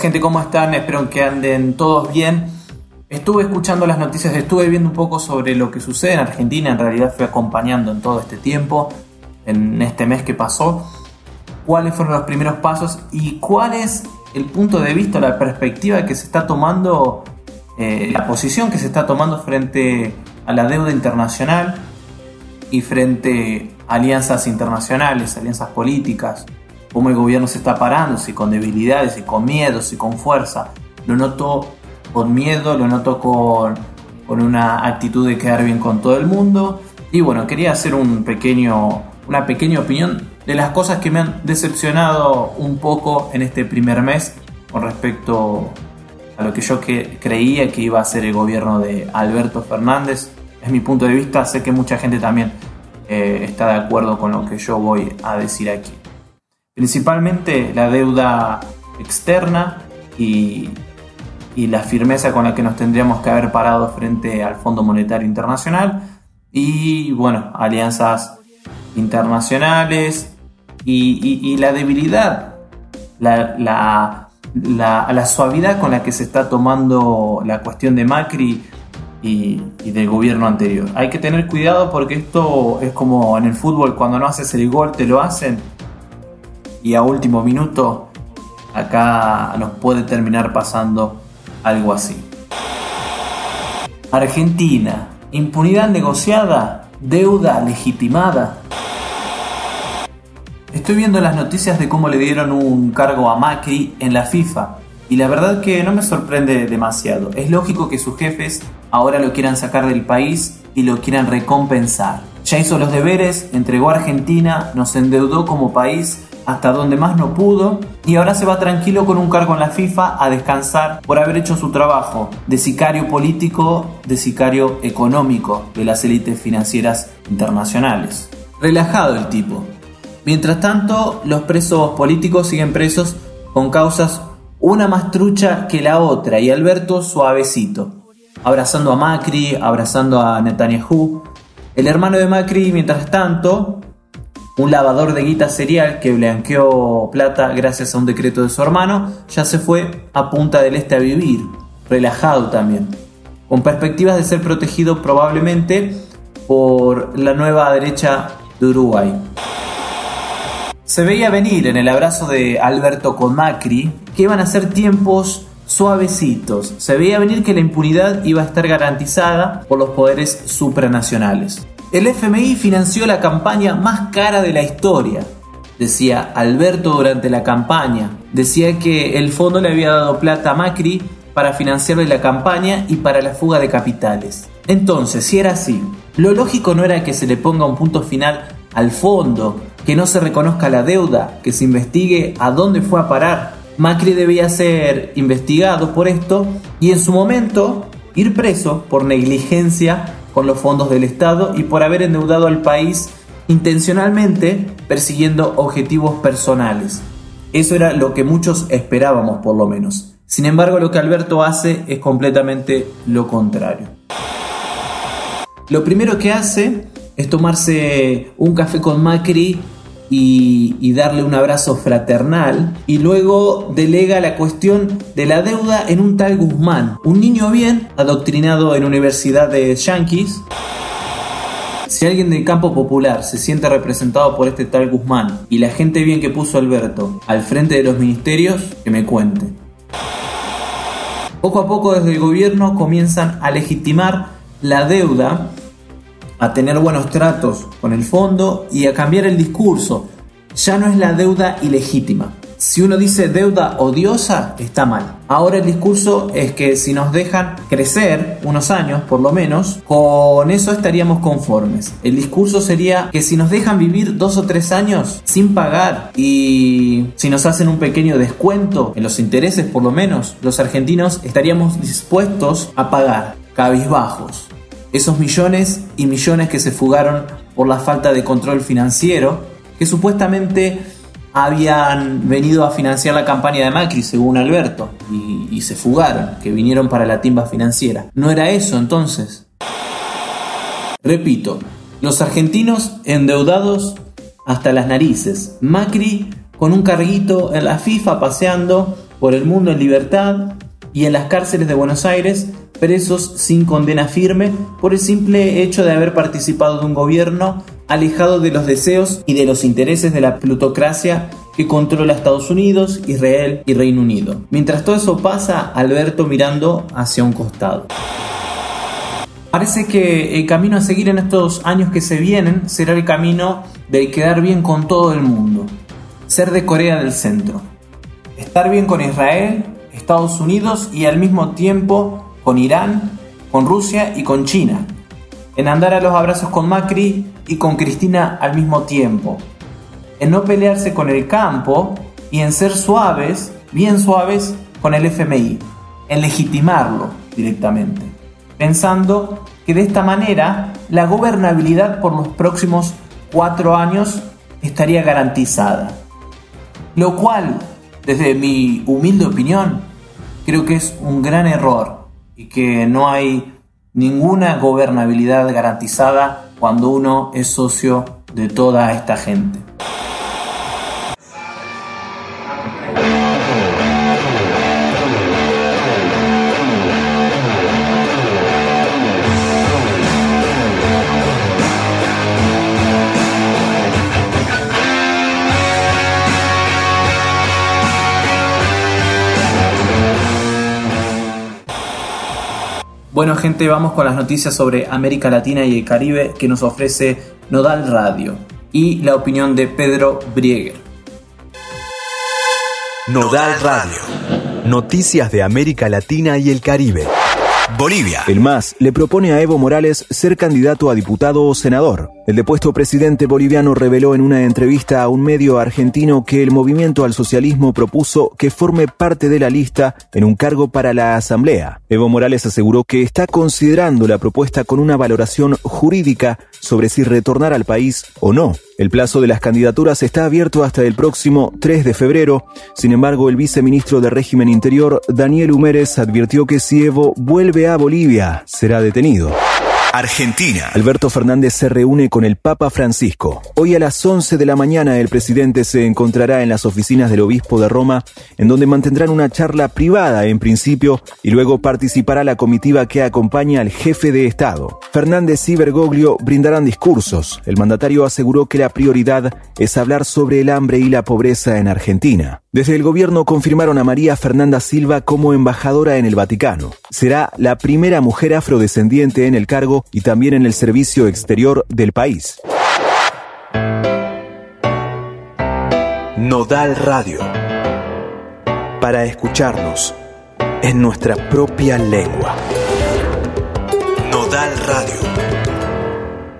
Gente, ¿cómo están? Espero que anden todos bien. Estuve escuchando las noticias, estuve viendo un poco sobre lo que sucede en Argentina, en realidad fui acompañando en todo este tiempo, en este mes que pasó, cuáles fueron los primeros pasos y cuál es el punto de vista, la perspectiva que se está tomando, eh, la posición que se está tomando frente a la deuda internacional y frente a alianzas internacionales, alianzas políticas, cómo el gobierno se está parando, si con debilidades, si con miedo, si con fuerza. Lo noto con miedo, lo noto con, con una actitud de quedar bien con todo el mundo. Y bueno, quería hacer un pequeño, una pequeña opinión de las cosas que me han decepcionado un poco en este primer mes con respecto a lo que yo que creía que iba a ser el gobierno de Alberto Fernández. Es mi punto de vista, sé que mucha gente también eh, está de acuerdo con lo que yo voy a decir aquí principalmente la deuda externa y, la firmeza con la que nos tendríamos que haber parado frente al Fondo Monetario Internacional y bueno, alianzas internacionales y, la debilidad, la, la, suavidad con la que se está tomando la cuestión de Macri y, y, del gobierno anterior. Hay que tener cuidado porque esto es como en el fútbol, cuando no haces el gol te lo hacen y a último minuto acá nos puede terminar pasando algo así. Argentina, impunidad negociada, deuda legitimada. Estoy viendo las noticias de cómo le dieron un cargo a Macri en la FIFA y la verdad que no me sorprende demasiado. Es lógico que sus jefes ahora lo quieran sacar del país y lo quieran recompensar. Ya hizo los deberes, entregó a Argentina, nos endeudó como país hasta donde más no pudo y ahora se va tranquilo con un cargo en la FIFA a descansar por haber hecho su trabajo de sicario político, de sicario económico de las élites financieras internacionales. Relajado el tipo. Mientras tanto, los presos políticos siguen presos con causas una más trucha que la otra y Alberto suavecito, abrazando a Macri, abrazando a Netanyahu. El hermano de Macri, mientras tanto, un lavador de guita serial que blanqueó plata gracias a un decreto de su hermano, ya se fue a Punta del Este a vivir, relajado también, con perspectivas de ser protegido probablemente por la nueva derecha de Uruguay. Se veía venir en el abrazo de Alberto con Macri que iban a ser tiempos suavecitos. Se veía venir que la impunidad iba a estar garantizada por los poderes supranacionales. El FMI financió la campaña más cara de la historia, decía Alberto durante la campaña. Decía que el fondo le había dado plata a Macri para financiarle la campaña y para la fuga de capitales. Entonces, si era así, lo lógico no era que se le ponga un punto final al fondo, que no se reconozca la deuda, que se investigue a dónde fue a parar. Macri debía ser investigado por esto y en su momento ir preso por negligencia con los fondos del Estado y por haber endeudado al país intencionalmente persiguiendo objetivos personales. Eso era lo que muchos esperábamos por lo menos. Sin embargo, lo que Alberto hace es completamente lo contrario. Lo primero que hace es tomarse un café con Macri y, darle un abrazo fraternal y luego delega la cuestión de la deuda en un tal Guzmán, un niño bien adoctrinado en universidades yanquis. Si alguien del campo popular se siente representado por este tal Guzmán y la gente bien que puso Alberto al frente de los ministerios, que me cuente. Poco a poco desde el gobierno comienzan a legitimar la deuda a tener buenos tratos con el fondo y a cambiar el discurso. Ya no es la deuda ilegítima. Si uno dice deuda odiosa, está mal. Ahora el discurso es que si nos dejan crecer unos años, por lo menos, con eso estaríamos conformes. El discurso sería que si nos dejan vivir dos o tres años sin pagar y si nos hacen un pequeño descuento en los intereses, por lo menos, los argentinos estaríamos dispuestos a pagar cabizbajos esos millones y millones que se fugaron por la falta de control financiero, que supuestamente habían venido a financiar la campaña de Macri, según Alberto, y, se fugaron, que vinieron para la timba financiera. ¿No era eso entonces? Repito, los argentinos endeudados hasta las narices, Macri con un carguito en la FIFA paseando por el mundo en libertad y en las cárceles de Buenos Aires presos sin condena firme por el simple hecho de haber participado de un gobierno alejado de los deseos y de los intereses de la plutocracia que controla Estados Unidos, Israel y Reino Unido. Mientras todo eso pasa, Alberto mirando hacia un costado. Parece que el camino a seguir en estos años que se vienen será el camino de quedar bien con todo el mundo, ser de Corea del Centro, estar bien con Israel, Estados Unidos y al mismo tiempo con Irán, con Rusia y con China, en andar a los abrazos con Macri y con Cristina al mismo tiempo, en no pelearse con el campo y en ser suaves, bien suaves, con el FMI, en legitimarlo directamente, pensando que de esta manera la gobernabilidad por los próximos cuatro años estaría garantizada. Lo cual, desde mi humilde opinión, creo que es un gran error y que no hay ninguna gobernabilidad garantizada cuando uno es socio de toda esta gente. Bueno gente, vamos con las noticias sobre América Latina y el Caribe que nos ofrece Nodal Radio y la opinión de Pedro Brieger. Nodal Radio. Noticias de América Latina y el Caribe. Bolivia. El MAS le propone a Evo Morales ser candidato a diputado o senador. El depuesto presidente boliviano reveló en una entrevista a un medio argentino que el movimiento al socialismo propuso que forme parte de la lista en un cargo para la Asamblea. Evo Morales aseguró que está considerando la propuesta con una valoración jurídica sobre si retornar al país o no. El plazo de las candidaturas está abierto hasta el próximo 3 de febrero. Sin embargo, el viceministro de Régimen Interior, Daniel Humérez, advirtió que si Evo vuelve a Bolivia, será detenido. Argentina. Alberto Fernández se reúne con el Papa Francisco. Hoy a las 11 de la mañana el presidente se encontrará en las oficinas del obispo de Roma, en donde mantendrán una charla privada en principio y luego participará la comitiva que acompaña al jefe de Estado. Fernández y Bergoglio brindarán discursos. El mandatario aseguró que la prioridad es hablar sobre el hambre y la pobreza en Argentina. Desde el gobierno confirmaron a María Fernanda Silva como embajadora en el Vaticano. Será la primera mujer afrodescendiente en el cargo y también en el servicio exterior del país. Nodal Radio. Para escucharnos en nuestra propia lengua. Nodal Radio.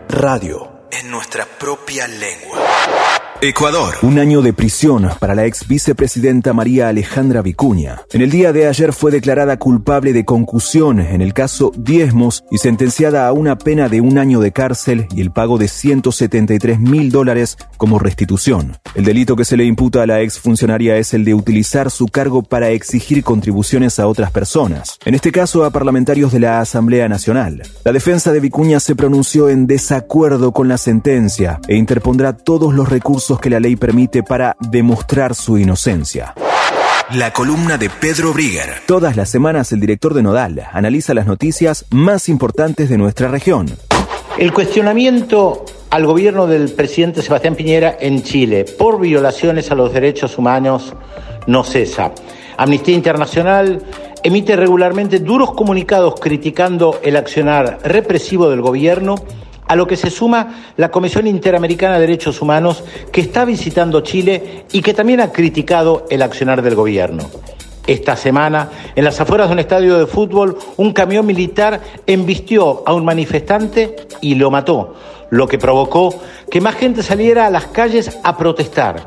Radio en nuestra propia lengua. Ecuador. Un año de prisión para la ex vicepresidenta María Alejandra Vicuña. En el día de ayer fue declarada culpable de concusión en el caso Diezmos y sentenciada a una pena de un año de cárcel y el pago de 173 mil dólares como restitución. El delito que se le imputa a la ex funcionaria es el de utilizar su cargo para exigir contribuciones a otras personas, en este caso a parlamentarios de la Asamblea Nacional. La defensa de Vicuña se pronunció en desacuerdo con la sentencia e interpondrá todos los recursos que la ley permite para demostrar su inocencia. La columna de Pedro Brigger. Todas las semanas el director de Nodal analiza las noticias más importantes de nuestra región. El cuestionamiento al gobierno del presidente Sebastián Piñera en Chile por violaciones a los derechos humanos no cesa. Amnistía Internacional emite regularmente duros comunicados criticando el accionar represivo del gobierno a lo que se suma la Comisión Interamericana de Derechos Humanos que está visitando Chile y que también ha criticado el accionar del gobierno. Esta semana, en las afueras de un estadio de fútbol, un camión militar embistió a un manifestante y lo mató, lo que provocó que más gente saliera a las calles a protestar.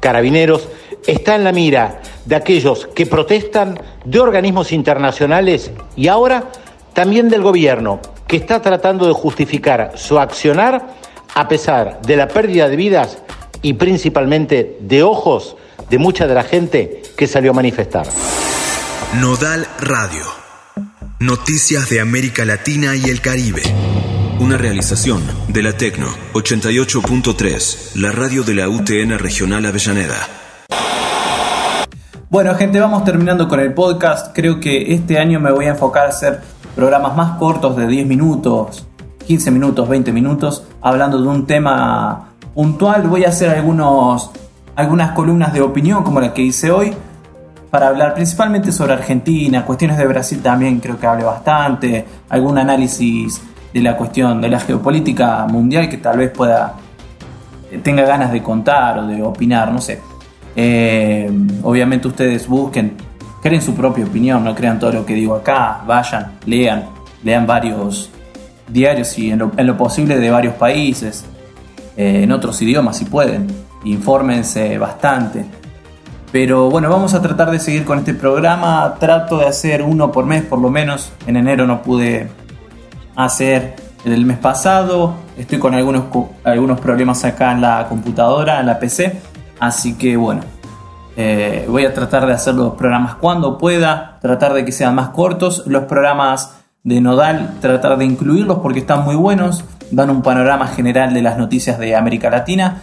Carabineros está en la mira de aquellos que protestan de organismos internacionales y ahora también del gobierno, que está tratando de justificar su accionar a pesar de la pérdida de vidas y principalmente de ojos de mucha de la gente que salió a manifestar. Nodal Radio. Noticias de América Latina y el Caribe. Una realización de la Tecno 88.3, la radio de la UTN Regional Avellaneda. Bueno, gente, vamos terminando con el podcast. Creo que este año me voy a enfocar a hacer programas más cortos de 10 minutos, 15 minutos, 20 minutos, hablando de un tema puntual. Voy a hacer algunos, algunas columnas de opinión como la que hice hoy para hablar principalmente sobre Argentina, cuestiones de Brasil también creo que hable bastante, algún análisis de la cuestión de la geopolítica mundial que tal vez pueda tenga ganas de contar o de opinar, no sé. Eh, obviamente ustedes busquen, creen su propia opinión, no crean todo lo que digo acá, vayan, lean, lean varios diarios y en lo, posible de varios países, eh, en otros idiomas si pueden, infórmense bastante. Pero bueno, vamos a tratar de seguir con este programa, trato de hacer uno por mes por lo menos, en enero no pude hacer el mes pasado, estoy con algunos, algunos problemas acá en la computadora, en la PC Así que bueno, eh, voy a tratar de hacer los programas cuando pueda, tratar de que sean más cortos. Los programas de Nodal, tratar de incluirlos porque están muy buenos, dan un panorama general de las noticias de América Latina.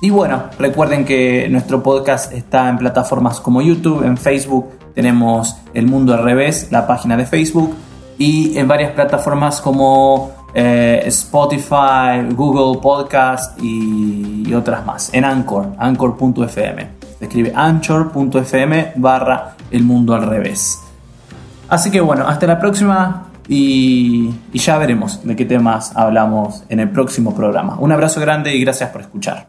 Y bueno, recuerden que nuestro podcast está en plataformas como YouTube, en Facebook, tenemos El Mundo al Revés, la página de Facebook, y en varias plataformas como eh, Spotify, Google Podcast y, otras más. En Anchor, anchor.fm. Escribe anchor.fm barra el mundo al revés. Así que bueno, hasta la próxima y ya veremos de qué temas hablamos en el próximo programa. Un abrazo grande y gracias por escuchar.